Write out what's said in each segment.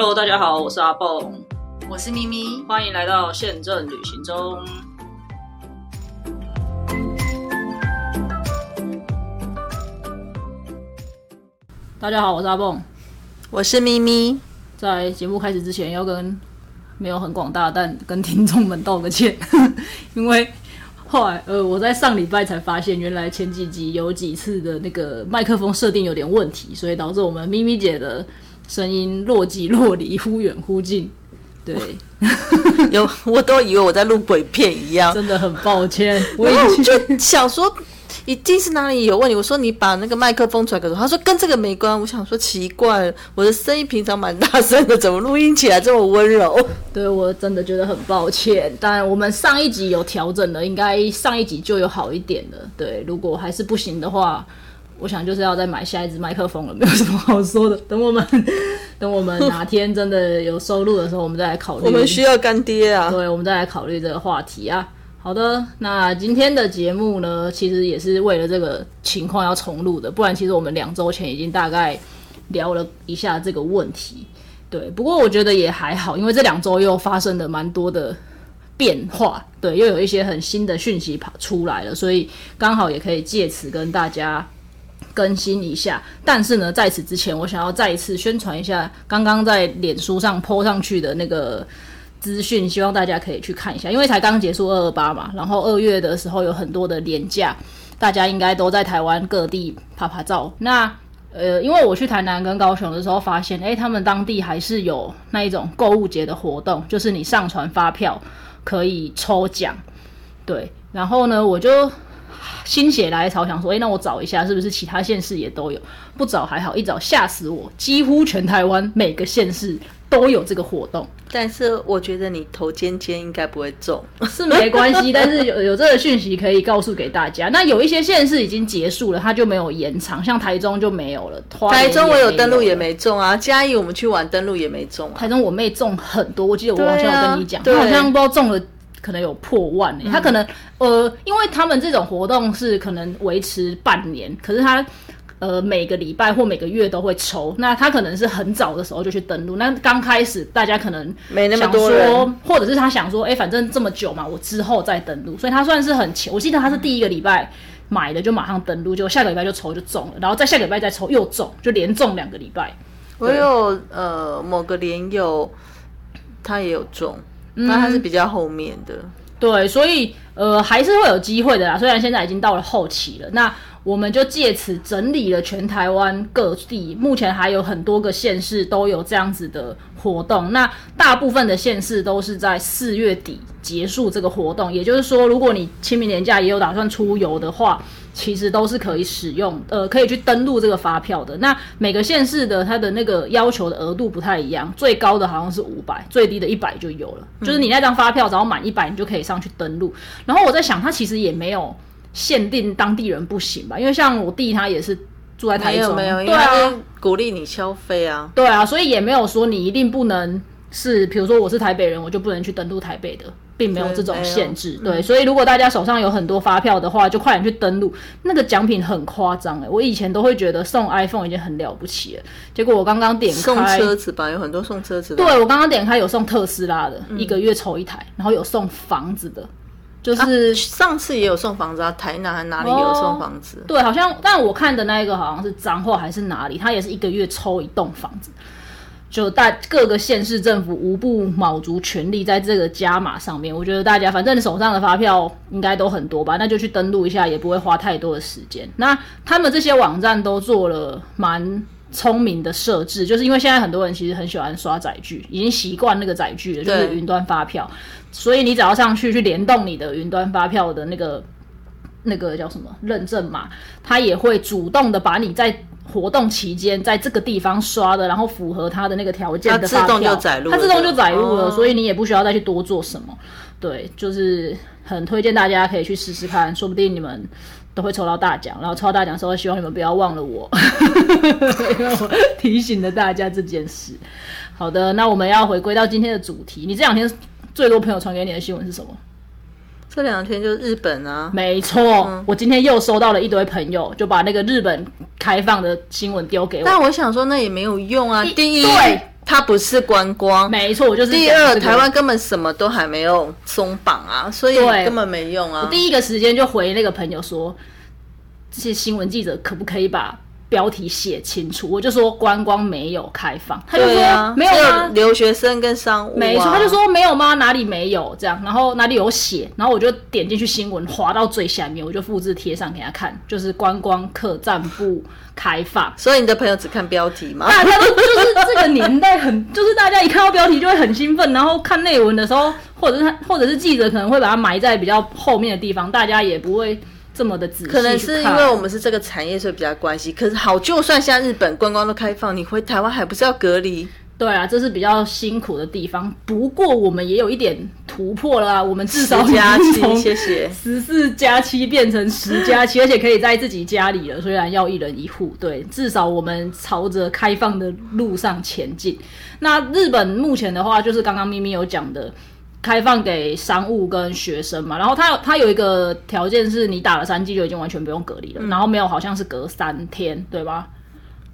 Hello，大家好，我是阿蹦，我是咪咪，欢迎来到宪政旅行中。大家好，我是阿蹦。我是咪咪。在节目开始之前，要跟没有很广大，但跟听众们道个歉，因为后来呃，我在上礼拜才发现，原来前几集有几次的那个麦克风设定有点问题，所以导致我们咪咪姐的声音若即若离，忽远忽近。对，有我都以为我在录鬼片一样，真的很抱歉。我就想说。一定是哪里有问题。我说你把那个麦克风出来，可是他说跟这个没关。我想说奇怪，我的声音平常蛮大声的，怎么录音起来这么温柔？对我真的觉得很抱歉。当然，我们上一集有调整了，应该上一集就有好一点了。对，如果还是不行的话，我想就是要再买下一支麦克风了，没有什么好说的。等我们等我们哪天真的有收入的时候，我们再来考虑。我们需要干爹啊！对，我们再来考虑这个话题啊。好的，那今天的节目呢，其实也是为了这个情况要重录的，不然其实我们两周前已经大概聊了一下这个问题。对，不过我觉得也还好，因为这两周又发生了蛮多的变化，对，又有一些很新的讯息跑出来了，所以刚好也可以借此跟大家更新一下。但是呢，在此之前，我想要再一次宣传一下刚刚在脸书上 po 上去的那个。资讯希望大家可以去看一下，因为才刚结束二二八嘛，然后二月的时候有很多的廉价，大家应该都在台湾各地拍拍照。那呃，因为我去台南跟高雄的时候发现，诶，他们当地还是有那一种购物节的活动，就是你上传发票可以抽奖。对，然后呢，我就心血来潮想说，诶，那我找一下是不是其他县市也都有？不找还好，一找吓死我，几乎全台湾每个县市。都有这个活动，但是我觉得你头尖尖应该不会中，是没关系。但是有有这个讯息可以告诉给大家。那有一些县市已经结束了，它就没有延长，像台中就没有了。台中我有登录也没中啊，嘉义我们去玩登录也没中。台中我妹中很多，我记得我好像有跟你讲，她好像不知道中了，可能有破万诶。她可能呃，因为他们这种活动是可能维持半年，可是他。呃，每个礼拜或每个月都会抽，那他可能是很早的时候就去登录。那刚开始大家可能没那么多人，或者是他想说，哎，反正这么久嘛，我之后再登录。所以他算是很前。我记得他是第一个礼拜买的就马上登录，就下个礼拜就抽就中了，然后再下个礼拜再抽又中，就连中两个礼拜。我有呃某个连友，他也有中，那它是比较后面的。对，所以呃还是会有机会的啦。虽然现在已经到了后期了，那。我们就借此整理了全台湾各地，目前还有很多个县市都有这样子的活动。那大部分的县市都是在四月底结束这个活动，也就是说，如果你清明年假也有打算出游的话，其实都是可以使用，呃，可以去登录这个发票的。那每个县市的它的那个要求的额度不太一样，最高的好像是五百，最低的一百就有了。就是你那张发票只要满一百，你就可以上去登录。然后我在想，它其实也没有。限定当地人不行吧？因为像我弟他也是住在台中，没有，对啊，鼓励你消费啊，对啊，所以也没有说你一定不能是，比如说我是台北人，我就不能去登录台北的，并没有这种限制。对，所以如果大家手上有很多发票的话，就快点去登录。那个奖品很夸张哎，我以前都会觉得送 iPhone 已经很了不起了，结果我刚刚点开送车子吧，有很多送车子。对我刚刚点开有送特斯拉的，一个月抽一台，然后有送房子的。就是上次也有送房子啊，台南还哪里有送房子？对，好像但我看的那一个好像是彰化还是哪里，他也是一个月抽一栋房子，就大各个县市政府无不卯足全力在这个加码上面。我觉得大家反正手上的发票应该都很多吧，那就去登录一下，也不会花太多的时间。那他们这些网站都做了蛮。聪明的设置，就是因为现在很多人其实很喜欢刷载具，已经习惯那个载具了，就是云端发票。所以你只要上去去联动你的云端发票的那个那个叫什么认证码，他也会主动的把你在活动期间在这个地方刷的，然后符合他的那个条件的发票，它自动就载入了，所以你也不需要再去多做什么。对，就是很推荐大家可以去试试看，说不定你们。都会抽到大奖，然后抽到大奖的时候，希望你们不要忘了我，因为我提醒了大家这件事。好的，那我们要回归到今天的主题。你这两天最多朋友传给你的新闻是什么？这两天就是日本啊，没错。我今天又收到了一堆朋友，就把那个日本开放的新闻丢给我。但我想说，那也没有用啊。第一，对，它不是观光。没错，我就是第二，台湾根本什么都还没有松绑啊，所以对根本没用啊。我第一个时间就回那个朋友说，这些新闻记者可不可以把标题写清楚？我就说观光没有开放，他就说、啊，没有吗？留学生跟商务、啊，没错，他就说没有吗？哪里没有？这样，然后哪里有写？然后我就点进去新闻，滑到最下面，我就复制贴上给他看，就是观光客栈不开放。所以你的朋友只看标题吗？大家都就是这个年代很，就是大家一看到标题就会很兴奋，然后看内文的时候，或者是他或者是记者可能会把它埋在比较后面的地方，大家也不会这么的仔细。可能是因为我们是这个产业，所以比较关系。可是好，就算现在日本观光都开放，你回台湾还不是要隔离？对啊，这是比较辛苦的地方。不过我们也有一点突破了啊，我们至少十加七，谢谢。十四加七变成十加七，而且可以在自己家里了。虽然要一人一户，对，至少我们朝着开放的路上前进。那日本目前的话，就是刚刚咪咪有讲的，开放给商务跟学生嘛。然后它有它有一个条件是你打了三剂就已经完全不用隔离了，然后没有好像是隔三天，对吧？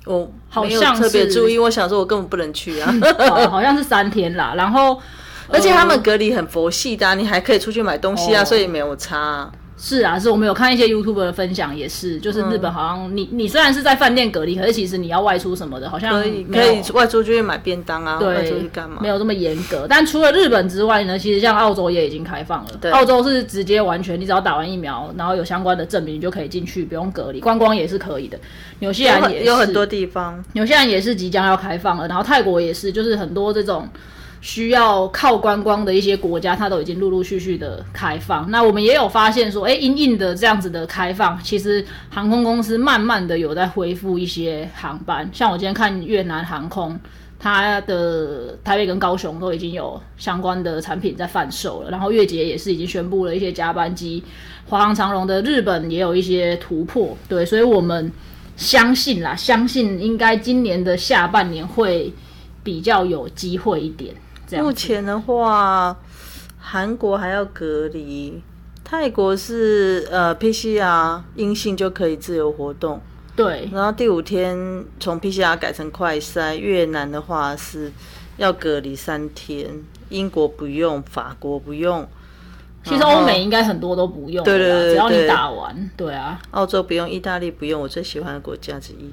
我好像特别注意，我想说我根本不能去啊。哦好像是三天啦。然后 而且他们呃隔离很佛系的啊、你还可以出去买东西啊，哦所以没有差啊、是啊，是我们有看一些 YouTube 的分享，也是，就是日本好像你你虽然是在饭店隔离，可是其实你要外出什么的，好像可以可以外出就去买便当啊，外出对去干嘛没？有这么严格。但除了日本之外呢，其实像澳洲也已经开放了。对澳洲是直接完全，你只要打完疫苗，然后有相关的证明，你就可以进去，不用隔离。观光也是可以的。纽西有兰也是有很多地方，纽西兰也是即将要开放了，然后泰国也是，就是很多这种需要靠观光的一些国家，它都已经陆陆续续的开放。那我们也有发现说，哎，因应的这样子的开放，其实航空公司慢慢的有在恢复一些航班，像我今天看越南航空。它的台北跟高雄都已经有相关的产品在贩售了，然后月捷也是已经宣布了一些加班机，华航、长荣的日本也有一些突破，对，所以我们相信啦，相信应该今年的下半年会比较有机会一点。这样目前的话，韩国还要隔离，泰国是呃 PCR 阴性就可以自由活动，对。然后第五天从 PCR 改成快筛。越南的话是要隔离三天，英国不用，法国不用，其实欧美应该很多都不用对对对。只要你打完，对啊，澳洲不用，意大利不用，我最喜欢的国家之一。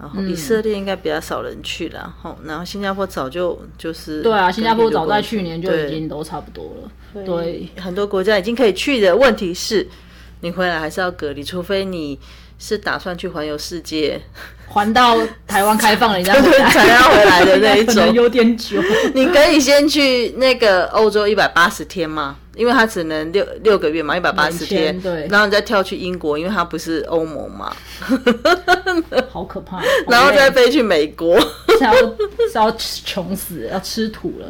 然后以色列应该比较少人去啦，吼、然后新加坡早就就是对啊，新加坡早在去年就已经都差不多了，对，很多国家已经可以去的。问题是，你回来还是要隔离，除非你是打算去环游世界，还到台湾开放了，人家回来才要回来的那一种。有点久。你可以先去那个欧洲一百八十天嘛，因为它只能六六个月嘛，一百八十天。对然后你再跳去英国，因为它不是欧盟嘛，好可怕，然后再飞去美国。是要是要穷死，要吃土了。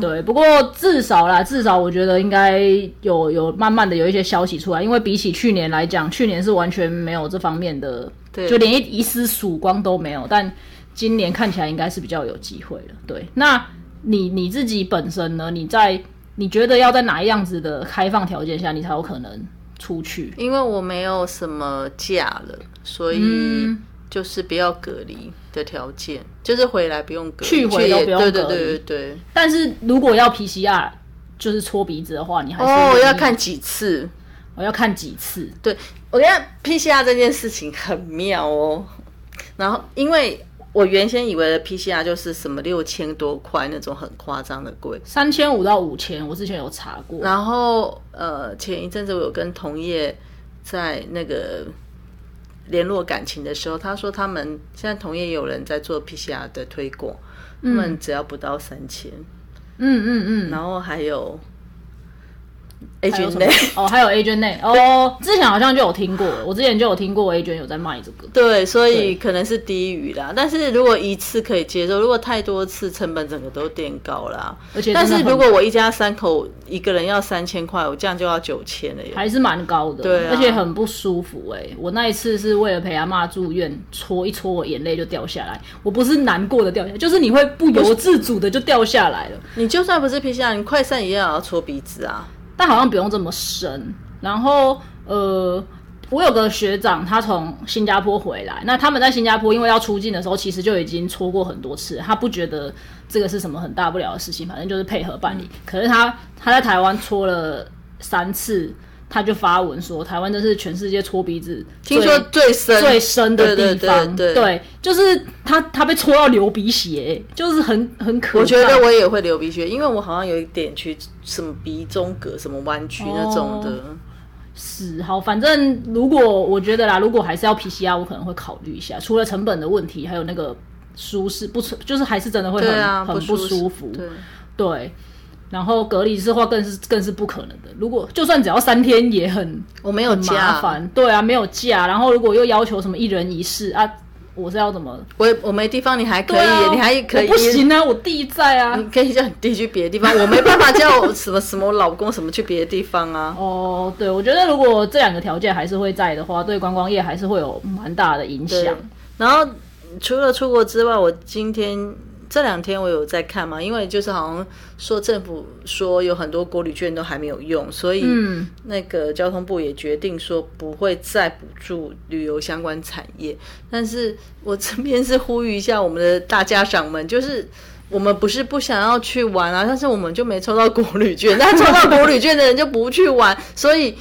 对，不过至少啦，至少我觉得应该有有慢慢的有一些消息出来，因为比起去年来讲，去年是完全没有这方面的，对就连一一丝曙光都没有。但今年看起来应该是比较有机会了。对，那你你自己本身呢？你在你觉得要在哪样子的开放条件下，你才有可能出去？因为我没有什么假了，所以嗯就是不要隔离的条件，就是回来不用隔离，去回都不用对对隔离对对对。但是如果要 PCR，就是搓鼻子的话，你还是哦，要看几次。我要看几次。对我觉得 PCR 这件事情很妙哦。然后，因为我原先以为的 PCR 就是什么六千多块那种很夸张的贵，三千五到五千，我之前有查过。然后呃，前一阵子我有跟同业在那个联络感情的时候，他说他们现在同业有人在做 PCR 的推广，他们只要不到三千、嗯嗯嗯，然后还有还有 agent 什么 n 哦，还有 A 卷内哦，之前好像就有听过，我之前就有听过 A 卷有在卖这个。对，所以可能是低于啦。但是如果一次可以接受，如果太多次，成本整个都垫高啦。而且但是如果我一家三口一个人要三千块，我这样就要九千了耶。还是蛮高的，对啊而且很不舒服哎、我那一次是为了陪阿妈住院，搓一搓我眼泪就掉下来。我不是难过的掉下来，就是你会不由自主的就掉下来了。你就算不是 PCR，你快散也要搓鼻子啊。但好像不用这么深。然后呃，我有个学长，他从新加坡回来，那他们在新加坡因为要出境的时候，其实就已经搓过很多次，他不觉得这个是什么很大不了的事情，反正就是配合办理。可是他他在台湾搓了三次。他就发文说，台湾真是全世界搓鼻子，听说最深最深的地方，对对，就是他他被搓到流鼻血，就是很很可。我觉得我也会流鼻血，因为我好像有一点去什么鼻中隔、什么弯曲那种的。是好，反正如果我觉得啦，如果还是要 PCR，我可能会考虑一下，除了成本的问题，还有那个舒适不就是还是真的会很很不舒服，对。然后隔离的话更是更是不可能的。如果就算只要三天也很我没有麻烦，对啊，没有假。然后如果又要求什么一人一室啊，我是要怎么？我我没地方，你还可以，你还可以不行啊？我弟在啊，你可以叫你弟去别的地方，我没办法叫什么什么老公什么去别的地方啊。哦，对，我觉得如果这两个条件还是会在的话，对观光业还是会有蛮大的影响。然后除了出国之外，我今天。这两天我有在看嘛，因为就是好像说政府说有很多国旅券都还没有用，所以那个交通部也决定说不会再补助旅游相关产业。但是我这边是呼吁一下我们的大家长们，就是我们不是不想要去玩啊，但是我们就没抽到国旅券，那抽到国旅券的人就不去玩，所以。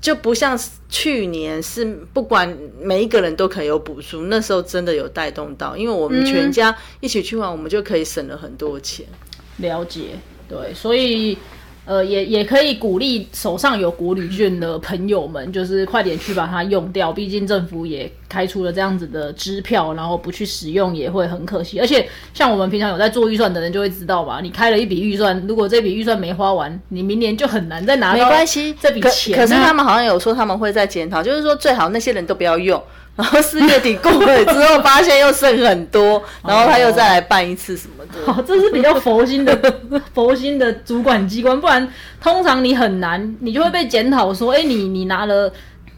就不像去年是不管每一个人都可以有补助，那时候真的有带动到，因为我们全家一起去玩，我们就可以省了很多钱。了解，对，所以。呃，也也可以鼓励手上有国旅券的朋友们，就是快点去把它用掉。毕竟政府也开出了这样子的支票，然后不去使用也会很可惜。而且像我们平常有在做预算的人就会知道吧，你开了一笔预算，如果这笔预算没花完，你明年就很难再拿到。没关系，这笔钱。可是他们好像有说他们会再检讨，就是说最好那些人都不要用。然后四月底过了之后，发现又剩很多，然后他又再来办一次什么的。好，这是比较佛心的 佛心的主管机关，不然通常你很难，你就会被检讨说，哎，你你拿了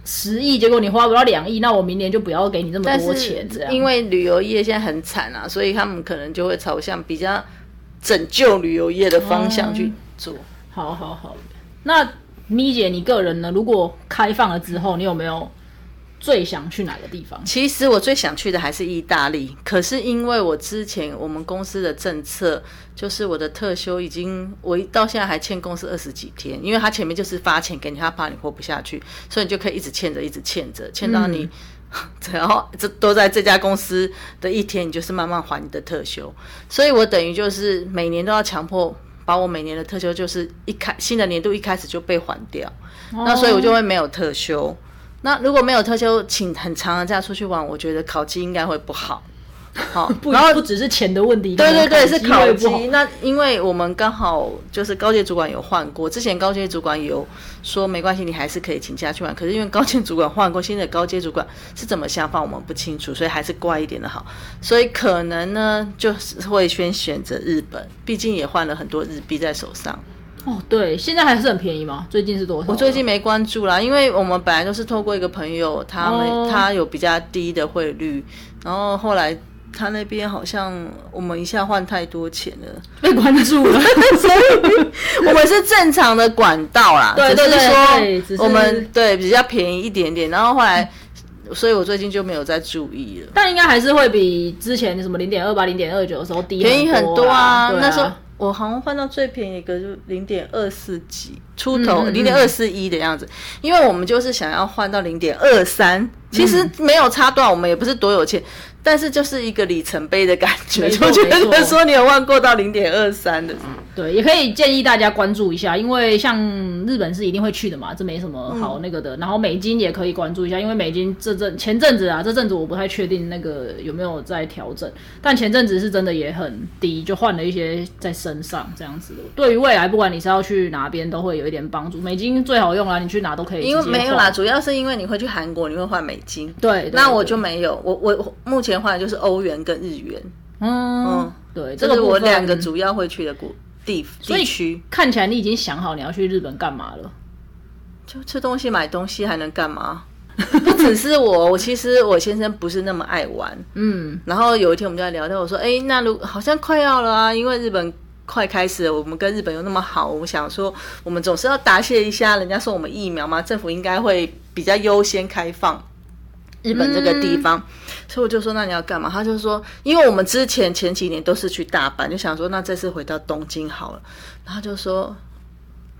十亿，结果你花不到两亿，那我明年就不要给你这么多钱。这样，因为旅游业现在很惨啊，所以他们可能就会朝向比较拯救旅游业的方向去做。好好好，那咪姐，你个人呢？如果开放了之后，你有没有？最想去哪个地方？其实我最想去的还是意大利，可是因为我之前我们公司的政策，就是我的特休已经我到现在还欠公司二十几天，因为他前面就是发钱给你，他怕你活不下去，所以你就可以一直欠着，一直欠着，欠到你 只要这都在这家公司的一天，你就是慢慢还你的特休。所以我等于就是每年都要强迫把我每年的特休，就是一开新的年度一开始就被还掉，那所以我就会没有特休。那如果没有特休，请很长的假出去玩，我觉得考绩应该会不好。好，然后不只是钱的问题，对对对，是考绩。那因为我们刚好就是高阶主管有换过，之前高阶主管有说没关系，你还是可以请假去玩。可是因为高阶主管换过，新的高阶主管是怎么想法，我们不清楚，所以还是乖一点的好。所以可能呢，就是会先选择日本，毕竟也换了很多日币在手上。哦，对，现在还是很便宜吗？最近是多少？我最近没关注啦，因为我们本来都是透过一个朋友，他们他有比较低的汇率，然后后来他那边好像我们一下换太多钱了，被关注了，所以我们是正常的管道啦，对对对，说我们对比较便宜一点点，然后后来，所以我最近就没有再注意了，但应该还是会比之前什么零点二八、零点二九的时候低，便宜很多啊，那时候。我好像换到最便宜一个就零点二四几出头，零点二四一的样子，因为我们就是想要换到零点二三，其实没有差多少，我们也不是多有钱。但是就是一个里程碑的感觉，就觉得说你有望过到零点二三的，对，也可以建议大家关注一下，因为像日本是一定会去的嘛，这没什么好那个的。然后美金也可以关注一下，因为美金这阵前阵子啊，这阵子我不太确定那个有没有在调整，但前阵子是真的也很低，就换了一些在身上这样子。对于未来，不管你是要去哪边，都会有一点帮助。美金最好用啊，你去哪都可以。因为没有啦，主要是因为你会去韩国，你会换美金。对，那我就没有，我我目前。换的就是欧元跟日元，嗯，对，这是我两个主要会去的国地地区。看起来你已经想好你要去日本干嘛了？就吃东西、买东西，还能干嘛？不只是我，我其实我先生不是那么爱玩，嗯。然后有一天我们就在聊天，我说：“哎，那如好像快要了啊，因为日本快开始了，我们跟日本又那么好，我想说我们总是要答谢一下，人家送我们疫苗嘛，政府应该会。”比较优先开放。日本这个地方，所以我就说那你要干嘛？他就说，因为我们之前前几年都是去大阪，就想说那这次回到东京好了。然后就说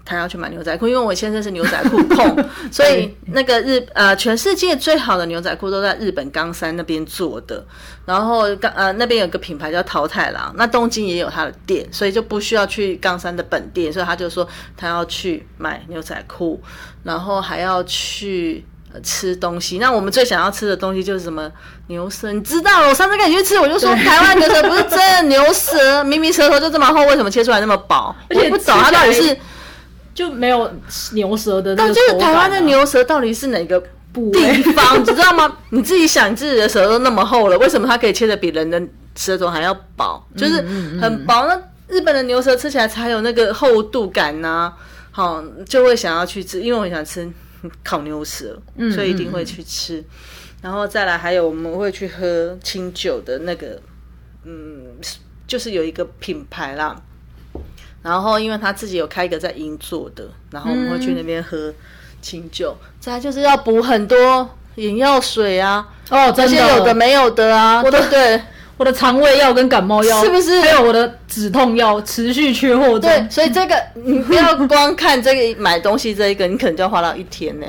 他要去买牛仔裤，因为我先生是牛仔裤控，所以那个日呃全世界最好的牛仔裤都在日本冈山那边做的。然后冈呃那边有个品牌叫淘太郎，那东京也有他的店，所以就不需要去冈山的本店，所以他就说他要去买牛仔裤，然后还要去。吃东西，那我们最想要吃的东西就是什么牛舌？你知道，我上次跟你去吃，我就说台湾牛舌不是真的牛舌，明明舌头就这么厚，为什么切出来那么薄？而且不懂它到底是就没有牛舌的那但就是台湾的牛舌到底是哪个部地位方？你知道吗？你自己想，自己的舌头那么厚了，为什么它可以切的比人的舌头还要薄？就是很薄。那日本的牛舌吃起来才有那个厚度感呐、好，就会想要去吃，因为我很想吃 烤牛舌，所以一定会去吃。然后再来，还有我们会去喝清酒的那个，嗯，就是有一个品牌啦。然后，因为他自己有开一个在银座的，然后我们会去那边喝清酒。再来就是要补很多眼药水啊，哦，这些有的没有的啊，对？我的肠胃药跟感冒药是不是还有我的止痛药持续缺货中。对，所以这个你不要光看这个买东西这一个，你可能就要花到一天呢。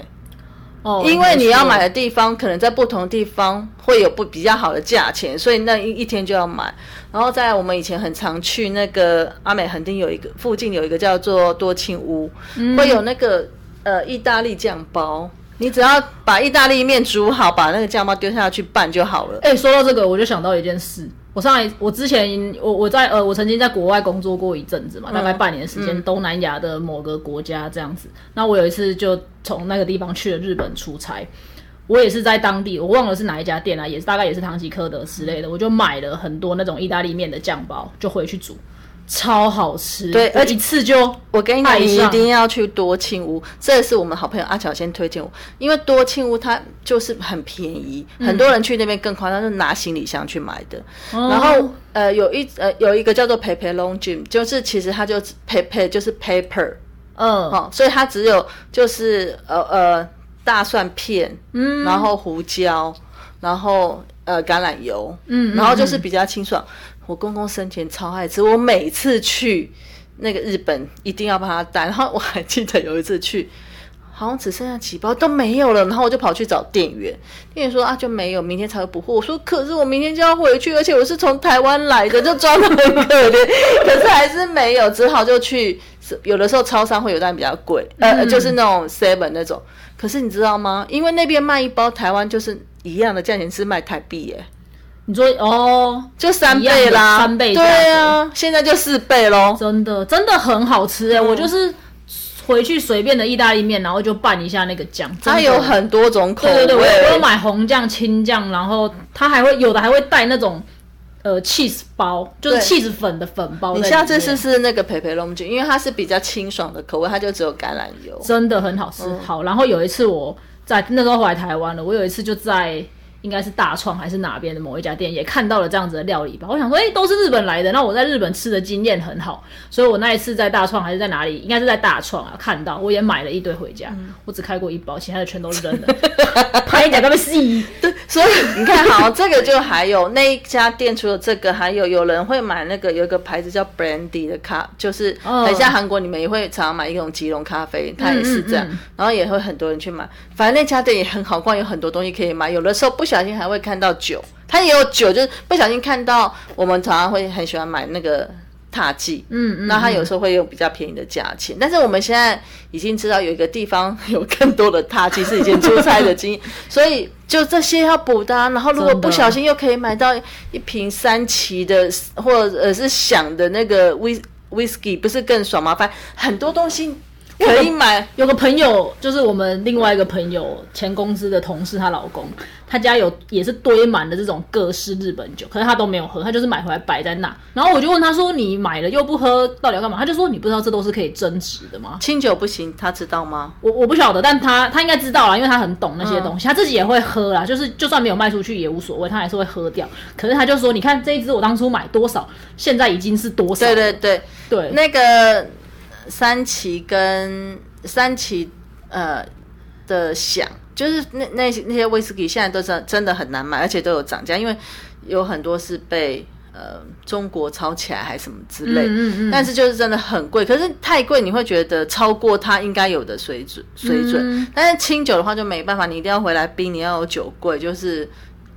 哦，因为你要买的地方可能在不同地方会有不比较好的价钱，所以那一一天就要买。然后在我们以前很常去那个阿美横丁有一个附近有一个叫做多庆屋，会有那个呃意大利酱包，你只要把意大利面煮好，把那个酱包丢下去拌就好了。错。哎、说到这个，我就想到一件事。我上来，我之前我我在呃，我曾经在国外工作过一阵子嘛，大概半年时间，东南亚的某个国家这样子。那我有一次就从那个地方去了日本出差，我也是在当地，我忘了是哪一家店啊，也是大概也是唐吉诃德之类的，我就买了很多那种意大利面的酱包，就回去煮，超好吃。对而且次就我跟你讲，你一定要去多庆屋，这是我们好朋友阿巧先推荐我，因为多庆屋它就是很便宜，很多人去那边更夸张，是拿行李箱去买的。然后呃，有一呃有一个叫做 Pepe Long Gym，就是其实它就 Pepe 就是 paper 嗯，哦，所以它只有就是呃呃大蒜片，嗯，然后胡椒，然后呃橄榄油，嗯，然后就是比较清爽。我公公生前超爱吃，我每次去那个日本一定要帮他带。然后我还记得有一次去，好像只剩下几包都没有了，然后我就跑去找店员，店员说啊就没有，明天才会补货。我说可是我明天就要回去，而且我是从台湾来的，就装的很可怜，可是还是没有，只好就去。有的时候超商会有，但比较贵，呃，就是那种 seven 那种。可是你知道吗？因为那边卖一包，台湾就是一样的价钱是卖台币耶，你说哦，就三倍啦，三倍对啊，现在就四倍喽。真的真的很好吃哎、我就是回去随便的意大利面，然后就拌一下那个酱，它有很多种口味，对对对，我我有买红酱、青酱，然后它还会有的还会带那种呃 cheese 包，就是 cheese 粉的粉包。你下次试试那个培培龙菌，因为它是比较清爽的口味，它就只有橄榄油。真的很好吃。嗯好，然后有一次我在那时候回来台湾了，我有一次就在。应该是大创还是哪边的某一家店也看到了这样子的料理吧。我想说，哎、都是日本来的。那我在日本吃的经验很好，所以我那一次在大创还是在哪里，应该是在大创啊，看到我也买了一堆回家。嗯我只开过一包，其他的全都扔了。拍一点都被吸。所以你看，好，这个就还有那一家店，除了这个，还有有人会买那个有一个牌子叫 Brandy 的咖，就是等一下韩国，你们也会常常买一种吉隆咖啡，它也是这样，嗯嗯然后也会很多人去买。反正那家店也很好逛，有很多东西可以买。有的时候不小心还会看到酒，它也有酒，就是不小心看到，我们常常会很喜欢买那个。踏剂，嗯嗯那它有时候会用比较便宜的价钱，但是我们现在已经知道有一个地方有更多的踏剂，是以前出差的经验，所以就这些要补的、啊。然后如果不小心又可以买到一瓶三旗的，或者是响的那个 whis whisky，不是更爽吗？反正很多东西可以买。有个朋友，就是我们另外一个朋友前公司的同事，她老公，他家有也是堆满了这种各式日本酒，可是他都没有喝，他就是买回来摆在那。然后我就问他说：“你买了又不喝，到底要干嘛？”他就说：“你不知道这都是可以增值的吗清酒不行，他知道吗？？”我我不晓得，但他他应该知道啦，因为他很懂那些东西，他自己也会喝啦，就是就算没有卖出去也无所谓，他还是会喝掉。可是他就说：“你看这一支我当初买多少，现在已经是多少了。”对对对，对，那个三旗跟三旗，呃，的想，就是那那些那些威士忌现在都真真的很难买，而且都有涨价，因为有很多是被呃中国抄起来还是什么之类，嗯嗯但是就是真的很贵，可是太贵你会觉得超过它应该有的水准水准，嗯。但是清酒的话就没办法，你一定要回来冰，你要有酒柜，就是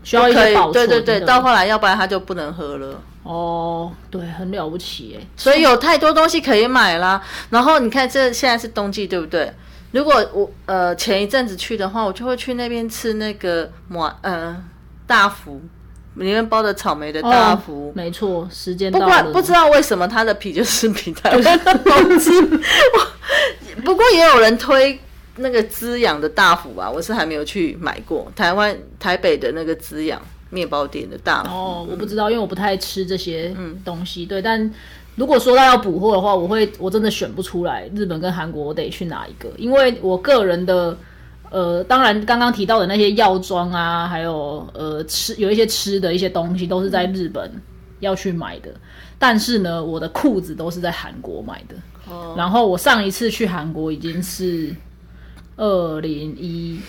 需要保存对对对，到后来要不然它就不能喝了。哦，对，很了不起哎。所以有太多东西可以买啦。然后你看，这现在是冬季，对不对？如果我呃前一阵子去的话，我就会去那边吃那个马呃大福，里面包的草莓的大福。哦没错，时间不到了。管不知道为什么它的皮就是比台湾的 好吃，不过也有人推那个滋养的大福吧，我是还没有去买过。台湾台北的那个滋养面包店的大福，哦，我不知道，因为我不太吃这些东西。对，但如果说到要补货的话，我会我真的选不出来日本跟韩国我得去哪一个，因为我个人的呃，当然刚刚提到的那些药妆啊，还有呃吃有一些吃的一些东西都是在日本要去买的，但是呢，我的裤子都是在韩国买的。哦然后我上一次去韩国已经是二零一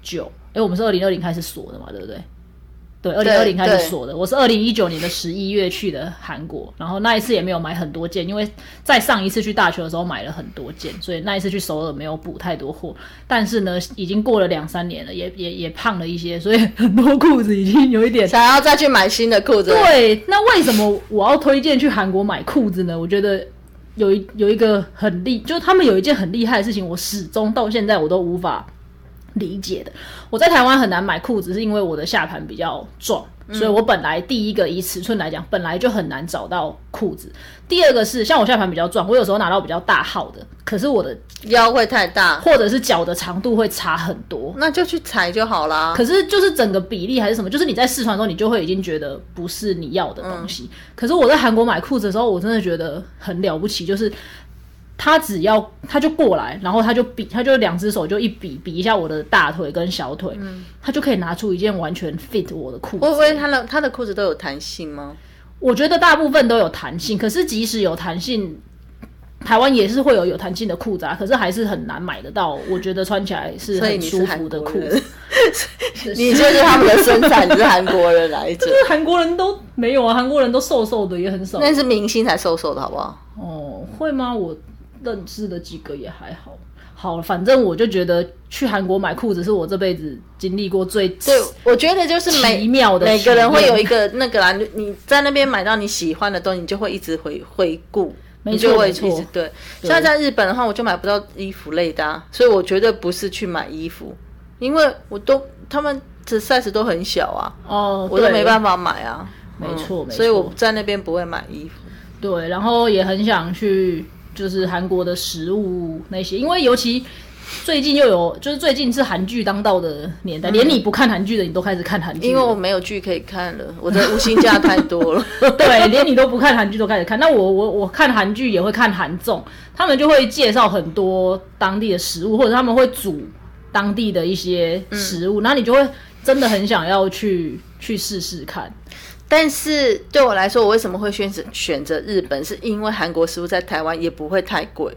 九，哎，我们是二零二零开始锁的嘛，对不对？对，二零二零开始锁的。我是二零一九年的十一月去的韩国，然后那一次也没有买很多件，因为在上一次去大学的时候买了很多件，所以那一次去首尔没有补太多货。但是呢，已经过了两三年了，也也也胖了一些，所以很多裤子已经有一点想要再去买新的裤子。对，那为什么我要推荐去韩国买裤子呢？我觉得有一有一个很厉，就是他们有一件很厉害的事情，我始终到现在我都无法理解的。我在台湾很难买裤子，是因为我的下盘比较壮，所以我本来第一个以尺寸来讲，本来就很难找到裤子。第二个是像我下盘比较壮，我有时候拿到比较大号的，可是我的腰会太大，或者是脚的长度会差很多。那就去裁就好啦。可是就是整个比例还是什么，就是你在试穿的时候，你就会已经觉得不是你要的东西。可是我在韩国买裤子的时候，我真的觉得很了不起，就是他只要他就过来，然后他就比，他就两只手就一比比一下我的大腿跟小腿，他就可以拿出一件完全 fit 我的裤子。会不会他的他的裤子都有弹性吗？我觉得大部分都有弹性，可是即使有弹性，台湾也是会有有弹性的裤子啊，可是还是很难买得到。我觉得穿起来是很舒服的裤子。，你就是他们的身材，你是韩国人来着。韩国人都没有啊，韩国人都瘦瘦的，也很少。那是明星才瘦瘦的好不好？哦，会吗？我认识的几个也还好。好，反正我就觉得去韩国买裤子是我这辈子经历过最对，我觉得就是每奇妙的每个人会有一个那个啦，你你在那边买到你喜欢的东西，你就会一直回回顾。没你就会一错对，像在日本的话，我就买不到衣服类的、啊，所以我绝对不是去买衣服，因为我都他们的 size 都很小啊，哦，我都没办法。法买啊。没错没错所以我在那边不会买衣服。对，然后也很想去，就是韩国的食物那些，因为尤其最近又有，就是最近是韩剧当道的年代，连你不看韩剧的，你都开始看韩剧，因为我没有剧可以看了，我的无薪假太多了。对，连你都不看韩剧都开始看。那我我我看韩剧也会看韩综，他们就会介绍很多当地的食物，或者他们会煮当地的一些食物，然后你就会真的很想要去去试试看。但是对我来说，我为什么会选择选择日本？是因为韩国食物在台湾也不会太贵，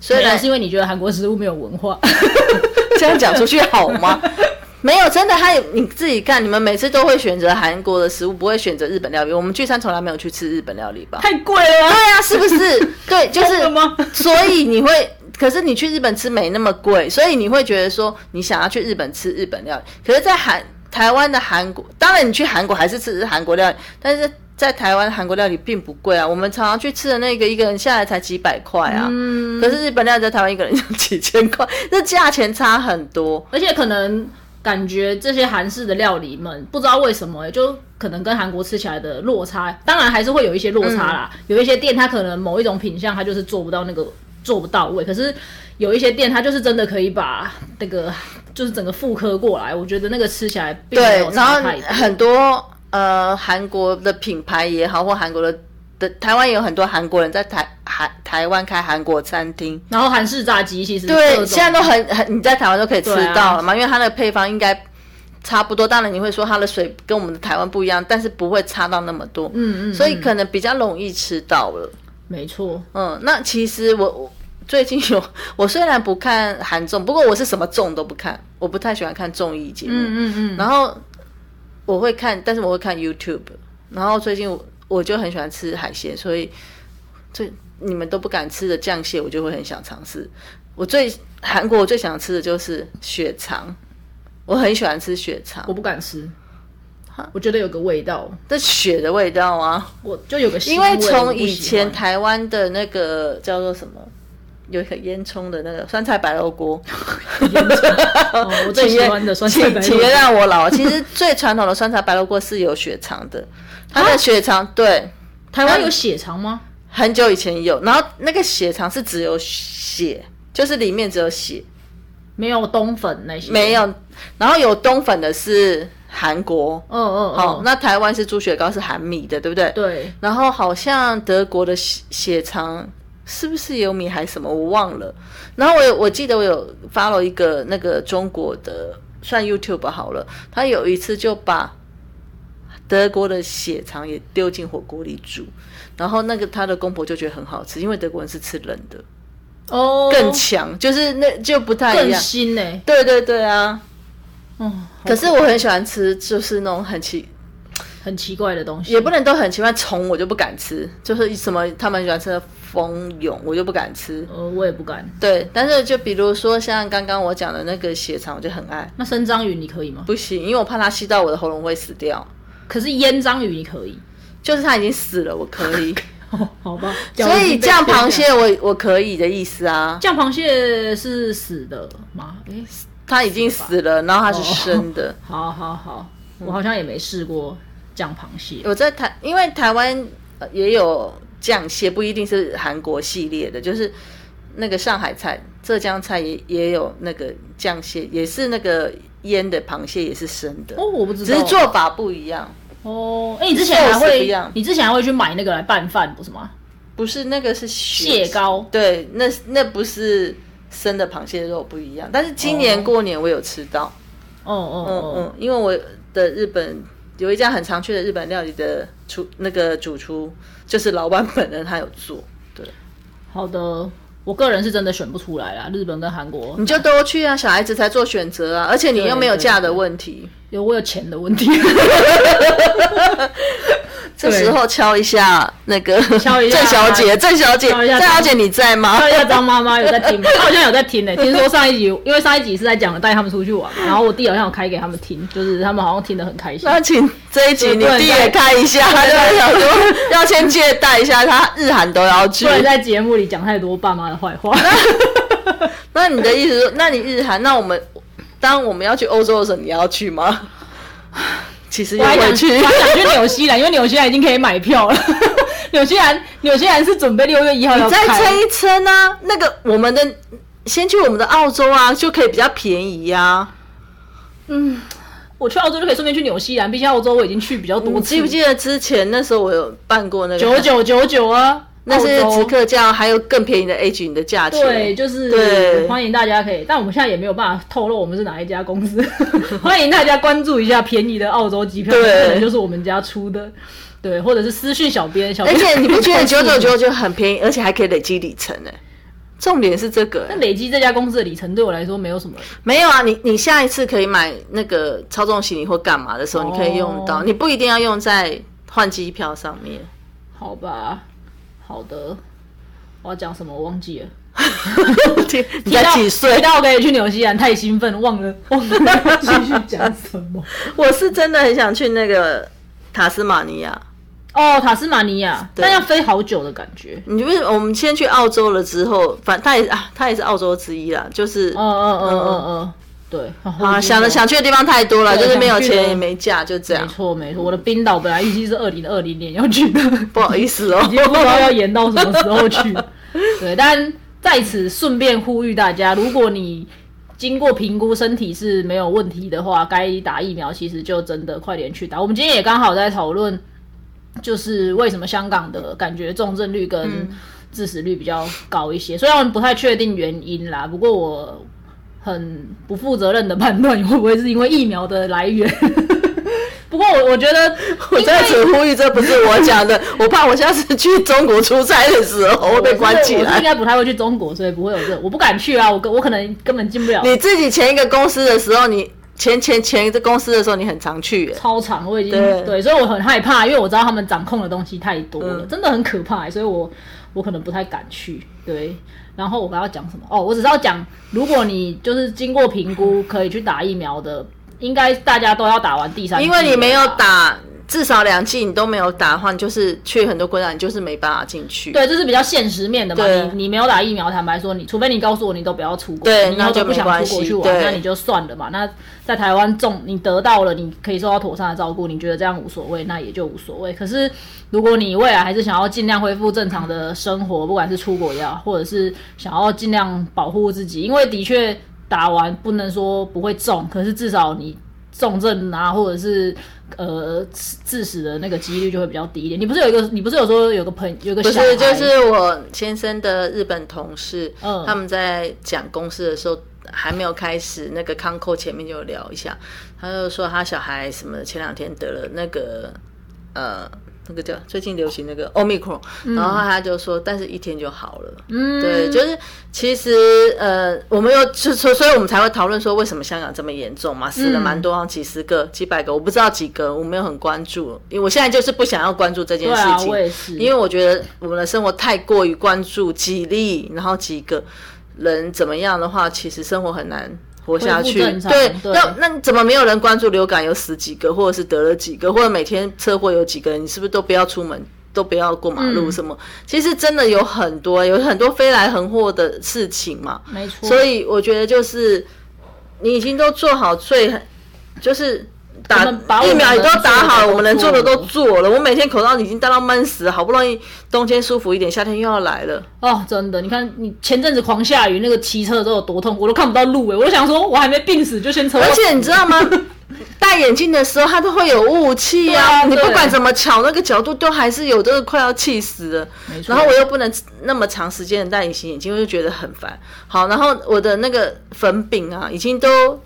所以呢，是因为你觉得韩国食物没有文化。这样讲出去好吗？没有，真的，他有你自己看，你们每次都会选择韩国的食物，不会选择日本料理。我们聚餐从来没有去吃日本料理吧？太贵了啊！对啊，是不是？对，就是吗 所以你会，可是你去日本吃没那么贵，所以你会觉得说你想要去日本吃日本料理。可是，在韩台湾的韩国，当然你去韩国还是吃韩国料理，但是在台湾韩国料理并不贵啊。我们常常去吃的那个一个人下来才几百块啊，嗯可是日本料理在台湾一个人就几千块，这价钱差很多。而且可能感觉这些韩式的料理们，不知道为什么、就可能跟韩国吃起来的落差，当然还是会有一些落差啦。有一些店它可能某一种品相它就是做不到那个做不到位，可是有一些店它就是真的可以把那个就是整个复刻过来，我觉得那个吃起来并没有，对然后。很多呃韩国的品牌也好，或韩国的的台湾也有很多韩国人在台韩台湾开韩国餐厅。然后韩式炸鸡其实对，现在都很很，你在台湾都可以吃到了嘛，因为它的配方应该差不多。当然你会说它的水跟我们的台湾不一样，但是不会差到那么多。嗯嗯，所以可能比较容易吃到了。没错，嗯，那其实我我最近有，我虽然不看韩综，不过我是什么综都不看，我不太喜欢看综艺节目。嗯嗯嗯，然后我会看，但是我会看 YouTube。然后最近我我就很喜欢吃海鲜，所以最你们都不敢吃的酱蟹，我就会很想尝试。我最韩国我最想吃的就是血肠，我很喜欢吃血肠我，不敢吃，我觉得有个味道，这血的味道啊。我就有个腥因为从以前台湾的那个叫做什么，有一个烟囱的那个酸菜白肉锅，哦我最 喜欢的酸菜白请请原肉，谅我老。其实最传统的酸菜白肉锅是有血肠的，它的血肠对台湾有血肠吗？很久以前有，然后那个血肠是只有血，就是里面只有血，没有冬粉那些，没。有。然后有冬粉的是韩国，嗯嗯好、嗯，那台湾是猪血糕是含米的，对不对？对，然后好像德国的血血肠是不是有米还什么，我忘了。然后我有我记得我有 follow 一个那个中国的算 YouTube 好了，他有一次就把德国的血肠也丢进火锅里煮，然后那个他的公婆就觉得很好吃，因为德国人是吃冷的，哦，更强，就是那就不太一更样。新呢。对对对啊！嗯，可是我很喜欢吃，就是那种很奇，很奇怪的东西，也不能都很奇怪。虫我就不敢吃，就是什么他们喜欢吃的蜂蛹，我就不敢吃。呃，我也不敢。对，但是就比如说像刚刚我讲的那个血肠，我就很爱。那生章鱼你可以吗？不行，因为我怕它吸到我的喉咙会死掉。可是腌章鱼你可以。就是它已经死了，我可以。哦，好吧。所以酱螃蟹 我我可以的意思啊，酱螃蟹是死的吗？诶，它已经死了，然后它是生的。好好好，我好像也没试过酱螃蟹。我在台，因为台湾呃也有酱蟹，不一定是韩国系列的，就是那个上海菜、浙江菜也也有那个酱蟹，也是那个腌的螃蟹，也是生的，哦，我不知道，只是做法不一样。哦，哎、你之前还会一样，你之前还会去买那个来拌饭，不是吗？不是那个是蟹膏对，那那不是生的螃蟹肉不一样。但是今年过年我有吃到，哦哦嗯哦，嗯，因为我的日本有一家很常去的日本料理的厨那个主厨，就是老板本人他有做，对，好的。我个人是真的选不出来啦，日本跟韩国你就都去啊，小孩子才做选择啊，而且你又没有价的问题。有我有钱的问题，这时候敲一下那个敲一下郑小姐，郑小姐，郑小姐你在吗？敲一下张妈妈有在听吗？她好像有在听呢、听说上一集，因为上一集是在讲带他们出去玩，然后我弟好像有开给他们听，就是他们好像听得很开心。那请这一集你弟也看一下，他就想说要先借贷一下，他日韩都要去不。能在节目里讲太多爸妈的坏话。那你的意思说，那你日韩，那我们当我们要去欧洲的时候，你要去吗？其实也我还想会去我。还想去纽西兰，因为纽西兰已经可以买票了。纽西兰，纽西兰是准备六月一号要再开。撑一撑啊，那个我们的先去我们的澳洲啊，就可以比较便宜呀、嗯我去澳洲就可以顺便去纽西兰，毕竟澳洲我已经去比较多你次。记不记得之前那时候我有办过那个九九九九啊？那是直客价，还有更便宜的 age 你的价钱。对，就是对。欢迎大家可以，但我们现在也没有办法透露我们是哪一家公司，欢迎大家关注一下便宜的澳洲机票，对。可能就是我们家出的，对，或者是私讯小编，小编而且 你不觉得九九九九就很便宜，而且还可以累积里程呢？重点是这个、那累积这家公司的里程对我来说没有什么，没有啊，你你下一次可以买那个超重行李或干嘛的时候，你可以用到，哦。你不一定要用在换机票上面。好吧，好的，我要讲什么我忘记了。你你才几提岁？到可以去纽西兰，太兴奋，忘了忘了继续讲什么。我是真的很想去那个塔斯马尼亚。哦，塔斯马尼亚，但要飞好久的感觉。你为什么我们先去澳洲了之后，反它也啊，它也是澳洲之一啦，就是嗯嗯嗯嗯嗯，对。啊，想的想去的地方太多了，就是没有钱也没假，就这样没。错没错，我的冰岛本来预计是二零二零年要去的，不好意思哦 已，经不知道要延到什么时候去。对，但在此顺便呼吁大家，如果你经过评估身体是没有问题的话，该打疫苗其实就真的快点去打。我们今天也刚好在讨论，就是为什么香港的感觉重症率跟致死率比较高一些，虽然不太确定原因啦，不过我很不负责任的判断，会不会是因为疫苗的来源？不过我我觉得 我在此呼吁，这不是我讲的，我怕我下次去中国出差的时候会被关起来。应该不太会去中国，所以不会有这，我不敢去啊，我我可能根本进不了。你自己前一个公司的时候，你。前前前一个公司的时候，你很常去，超长，我已经对，所以我很害怕，因为我知道他们掌控的东西太多了，真的很可怕，所以我我可能不太敢去。对，然后我还要讲什么？哦，我只是要讲，如果你就是经过评估可以去打疫苗的，应该大家都要打完第三，因为你没有打。至少两剂你都没有打的话，你就是去很多国家，你就是没办法进去。对，这是比较现实面的嘛。你你没有打疫苗，坦白说，你除非你告诉我你都不要出国，对，然后就不想出国去玩，那你就算了嘛。那在台湾中你得到了，你可以受到妥善的照顾，你觉得这样无所谓，那也就无所谓。可是如果你未来还是想要尽量恢复正常的生活，不管是出国也好，或者是想要尽量保护自己，因为的确打完不能说不会中，可是至少你。重症啊，或者是呃致死的那个几率就会比较低一点。你不是有一个，你不是有说有个朋有个不是，就是我先生的日本同事，嗯，他们在讲公司的时候还没有开始那个康扣前面就聊一下，他就说他小孩什么前两天得了那个呃。那个叫最近流行那个 Omicron，然后他就说，但是一天就好了。嗯，对，就是其实呃，我们又就所所以，我们才会讨论说，为什么香港这么严重嘛，死了蛮多，几十个、几百个，我不知道几个，我没有很关注，因为我现在就是不想要关注这件事情。我也是，因为我觉得我们的生活太过于关注几例，然后几个人怎么样的话，其实生活很难。活下去，对，那那怎么没有人关注流感有死几个，或者是得了几个，或者每天车祸有几个人？你是不是都不要出门，都不要过马路？什么？其实真的有很多，有很多飞来横祸的事情嘛。没错。所以我觉得就是你已经都做好最，就是。打疫苗也都打好了，我们能做的都做了。我每天口罩已经戴到闷死，好不容易冬天舒服一点，夏天又要来了。哦，真的，你看你前阵子狂下雨，那个骑车的时候有多痛苦，我都看不到路哎。我就想说，我还没病死就先车。而且你知道吗？戴眼镜的时候它都会有雾气啊，你不管怎么巧那个角度，都还是有这个快要气死了。然后我又不能那么长时间的戴隐形眼镜，我就觉得很烦。好，然后我的那个粉饼啊，已经都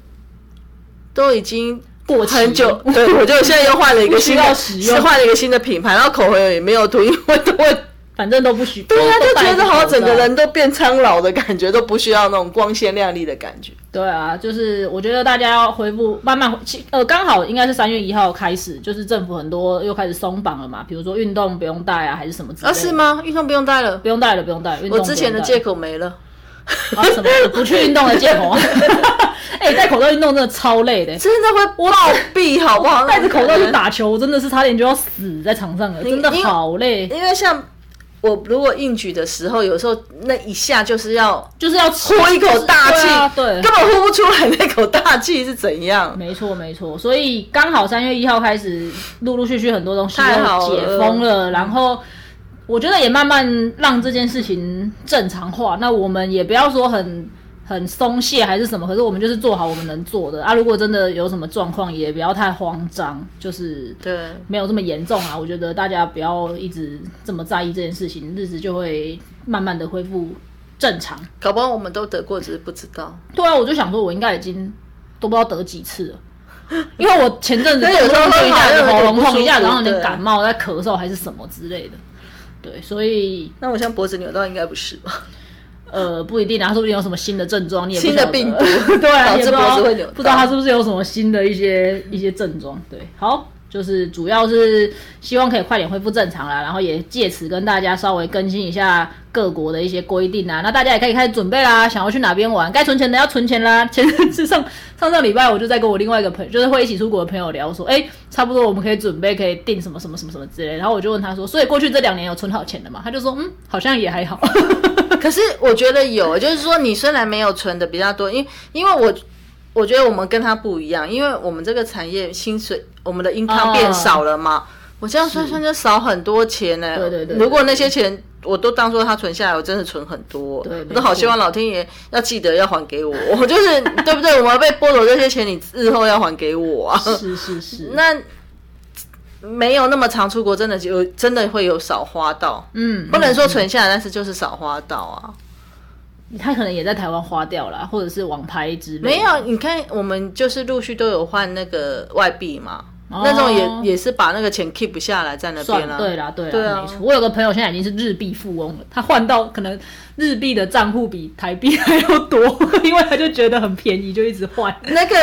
都已经。过期很久，对，我就现在又换了一个新的，是换了一个新的品牌，然后口红也没有涂，因为都会，反正都不需。对啊，就觉得好像整个人都变苍老的感觉，都不需要那种光鲜亮丽的感觉。对啊，就是我觉得大家要恢复，慢慢，呃，刚好应该是三月一号开始，就是政府很多又开始松绑了嘛，比如说运动不用带啊，还是什么之类的。啊，是吗？运动不用带了？不用带了，不用带。我之前的借口没了。啊，什么不去运动的借口？哎，戴口罩运动真的超累的，真的会暴毙，好不好？戴着口罩去打球，真的是差点就要死在场上了，真的好累。因为像我如果硬举的时候，有时候那一下就是要就是要呼一口大气，对，根本呼不出来那口大气是怎样。没错，没错。所以刚好三月一号开始，陆陆续续很多东西都解封了，然后。我觉得也慢慢让这件事情正常化。那我们也不要说很很松懈还是什么，可是我们就是做好我们能做的啊。如果真的有什么状况，也不要太慌张，就是对没有这么严重啊。我觉得大家不要一直这么在意这件事情，日子就会慢慢的恢复正常。搞不好我们都得过，只是不知道。对啊，我就想说，我应该已经都不知道得几次了，因为我前阵子有时候一下子喉咙痛，一下然后有点感冒，在咳嗽还是什么之类的。对，所以那我像脖子扭到，应该不是吧？呃，不一定啊，说不定有什么新的症状，你也新的病毒，对啊，也不知道不知道他是不是有什么新的一些一些症状。对，好。就是主要是希望可以快点恢复正常啦，然后也借此跟大家稍微更新一下各国的一些规定啊。那大家也可以开始准备啦，想要去哪边玩，该存钱的要存钱啦。前是上上上礼拜我就在跟我另外一个朋友，就是会一起出国的朋友聊说，哎，差不多我们可以准备可以订什么什么什么什么之类。然后我就问他说，所以过去这两年有存好钱的吗？他就说，嗯，好像也还好。可是我觉得有，就是说你虽然没有存的比较多，因因为我。我觉得我们跟他不一样，因为我们这个产业薪水，我们的 income 变少了嘛。我这样算算就少很多钱呢。对对对。如果那些钱我都当做他存下来，我真的存很多。对。我都好希望老天爷要记得要还给我，我 就是对不对？我们被剥夺这些钱，你日后要还给我啊。是是是。那没有那么常出国，真的有真的会有少花到。嗯。不能说存下来，但是就是少花到啊。他可能也在台湾花掉了，或者是网拍之类。没有，你看我们就是陆续都有换那个外币嘛，那种也也是把那个钱 keep 下来在那边算了。对啦，对啦，对啊没错。我有个朋友现在已经是日币富翁了，他换到可能日币的账户比台币还要多，因为他就觉得很便宜，就一直换。那个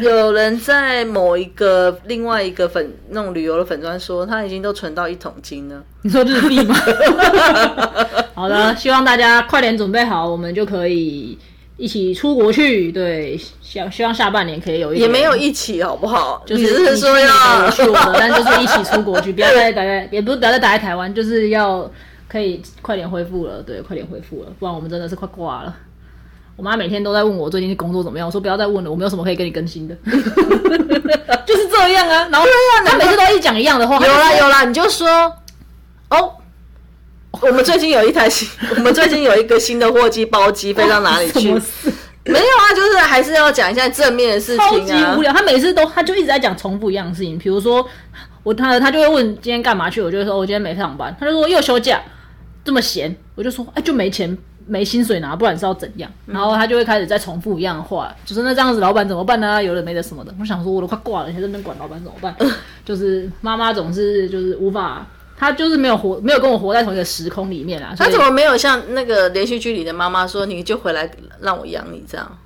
有人在某一个另外一个粉那种旅游的粉砖说，他已经都存到一桶金了。你说日币吗？好的，希望大家快点准备好，我们就可以一起出国去。对，希希望下半年可以有一也没有一起好不好？就你是说要我去我的，但就是一起出国去，不要再待在，也不是不要再待在台湾，就是要可以快点恢复了，对，快点恢复了，不然我们真的是快挂了。我妈每天都在问我最近工作怎么样，我说不要再问了，我没有什么可以跟你更新的，就是这样啊。然后她每次都一讲一样的话，有啦有啦，你就说哦。我们最近有一台新，我们最近有一个新的货机包机飞到哪里去？没有啊，就是还是要讲一下正面的事超情啊超级无。聊。他每次都，他就一直在讲重复一样的事情。比如说，我他他就会问今天干嘛去，我就会说我今天没上班。他就说又休假，这么闲，我就说哎就没钱没薪水拿，不然是要怎样？然后他就会开始再重复一样的话，就是那这样子老板怎么办呢？有的没的什么的。我想说我都快挂了，你还在那边管老板怎么办？就是妈妈总是就是无法。他就是没有活，没有跟我活在同一个时空里面啊。他怎么没有像那个连续剧里的妈妈说，你就回来让我养你这样？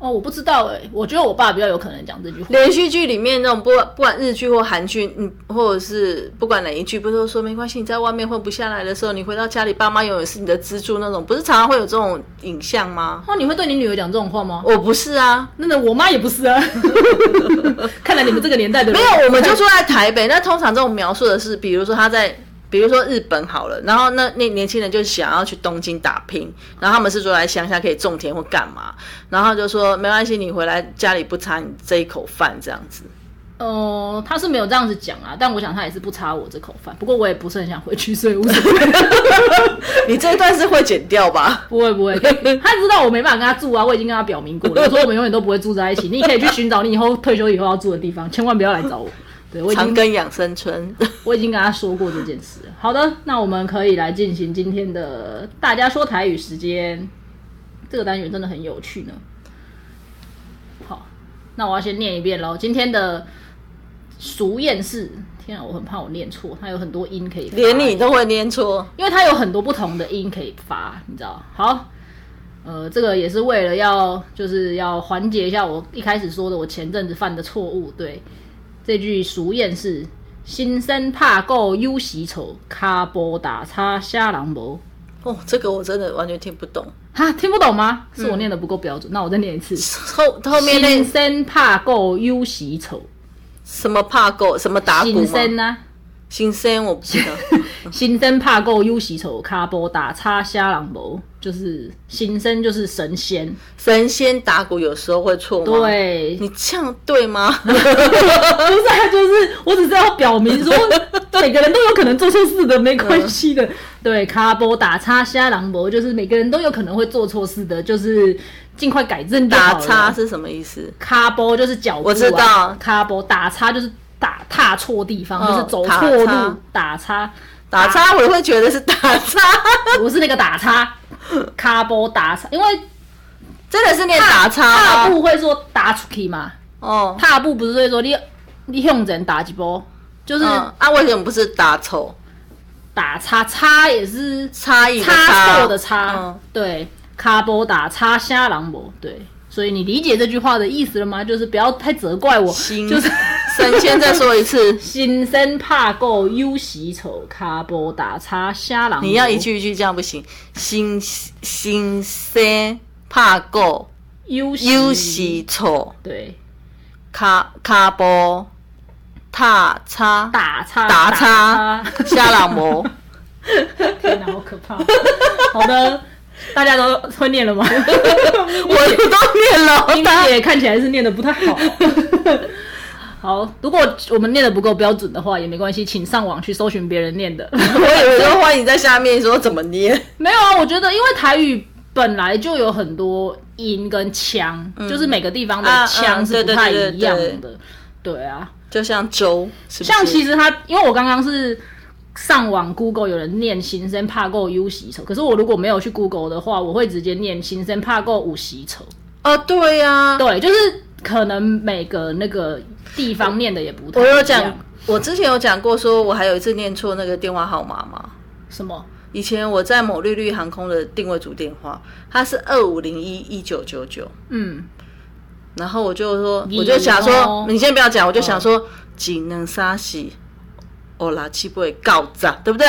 哦，我不知道哎、我觉得我爸比较有可能讲这句话。连续剧里面那种不管不管日剧或韩剧，嗯，或者是不管哪一句，不是都说没关系，你在外面混不下来的时候，你回到家里，爸妈永远是你的支柱那种，不是常常会有这种影像吗？哦，你会对你女儿讲这种话吗？我不是啊，那那我妈也不是啊。看来你们这个年代的人没有，我们就住在台北。那通常这种描述的是，比如说他在，比如说日本好了，然后那那年轻人就想要去东京打拼，然后他们是说来乡下可以种田或干嘛，然后就说没关系，你回来家里不差你这一口饭这样子。呃，他是没有这样子讲啊，但我想他也是不差我这口饭。不过我也不是很想回去，所以无所谓。你这一段是会剪掉吧？不会不会，他知道我没办法跟他住啊，我已经跟他表明过了，我说我们永远都不会住在一起。你可以去寻找你以后退休以后要住的地方，千万不要来找我。对我已经跟养生村。我已经跟他说过这件事。好的，那我们可以来进行今天的大家说台语时间。这个单元真的很有趣呢。好，那我要先念一遍喽。今天的俗谚是，天啊，我很怕我念错，它有很多音可以发，连你都会念错，因为它有很多不同的音可以发，你知道？好，呃，这个也是为了要就是要缓解一下我一开始说的我前阵子犯的错误。对，这句俗谚是“新生怕够忧喜愁，卡波打叉瞎狼博哦，这个我真的完全听不懂。”。哈，听不懂吗？是我念的不够标准，那我再念一次。后后面新那生怕够忧喜愁，什么怕够，什么打鼓新吗？生啊，新生我不知道。新生怕够忧喜丑，卡波打叉瞎朗博，就是新生就是神仙。神仙打鼓有时候会错吗？，对，你这样对吗？不是啊，就是我只是要表明说，每个人都有可能做错事的，没关系的。对，卡波打叉瞎朗博，就是每个人都有可能会做错事的，就是尽快改正打。叉是什么意思？卡波就是脚步、啊，我知道卡波打叉就是打踏错地方，嗯就是走打错叉路，打叉。打叉我会觉得是打叉，不是那个打叉，卡波打叉，因为真的是念打叉踏吗？步会说打出去嘛，哦，踏步不是会说你你向人打几波，就是嗯，啊，为什么不是打丑？打叉叉也是差异的差。错的差，嗯。对，卡波打叉瞎狼博，对，所以你理解这句话的意思了吗？就是不要太责怪我，行就是神仙再说一次，新生怕过忧喜丑，卡波打叉瞎狼。你要一句一句这样不行。新新生怕过忧忧喜丑，对，卡卡波踏叉打叉打叉瞎狼魔。天哪，好可怕！好的，大家都会念了吗？我都念了，音乐看起来是念的不太好。好，如果我们念的不够标准的话，也没关系，请上网去搜寻别人念的。我以为说欢迎在下面说怎么念。没有啊，我觉得因为台语本来就有很多音跟腔，就是每个地方的啊腔嗯是不太对对对一样对的。对啊，就像粥，是不是像其实他，因为我刚刚是上网 Google 有人念新生怕够 U 洗丑，可是我如果没有去 Google 的话，我会直接念新生怕够五洗丑。啊，对呀、对，就是可能每个那个地方念的也不太我有讲，我之前有讲过，说我还有一次念错那个电话号码嘛。什么？以前我在某绿绿航空的定位组电话，它是二五零一一九九九，嗯，然后我就说，我就想哦说，你先不要讲，我就想说，技能杀喜，哦啦，气不会告炸，对不对？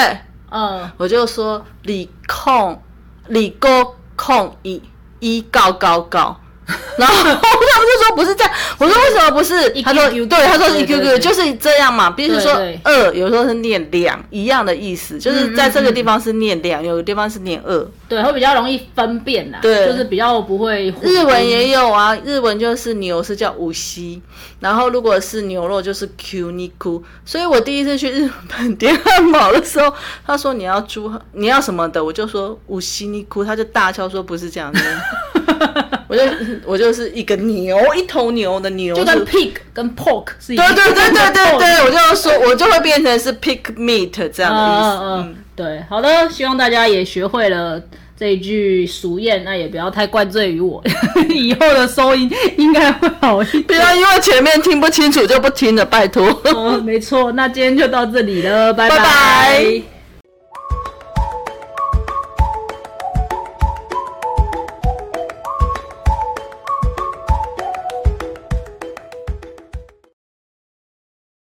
嗯，我就说李控李哥控一一告告告，然后他们就说不是这样，我说为什么不是？他说对，他说对 E q q 就是这样嘛，比如说二有时候是念两一样的意思，就是在这个地方是念两，有的地方是念二。对，会比较容易分辨啦，对就是比较不会日文也有啊，日文就是牛是叫五西，然后如果是牛肉就是 Q 尼库。所以我第一次去日本 点汉堡的时候，他说你要猪，你要什么的，我就说五西尼库，他就大笑说不是这样的。我就我就是一个牛，一头牛的牛，就跟 pig 跟 pork 是一对样对对对对对，我就说我就会变成是 pig meat 这样的意思。嗯嗯嗯，对，好的，希望大家也学会了这一句俗谚，那也不要太怪罪于我，以后的收音应该会好一点不。要因为前面听不清楚就不听了，拜托。嗯，没错，那今天就到这里了，拜拜拜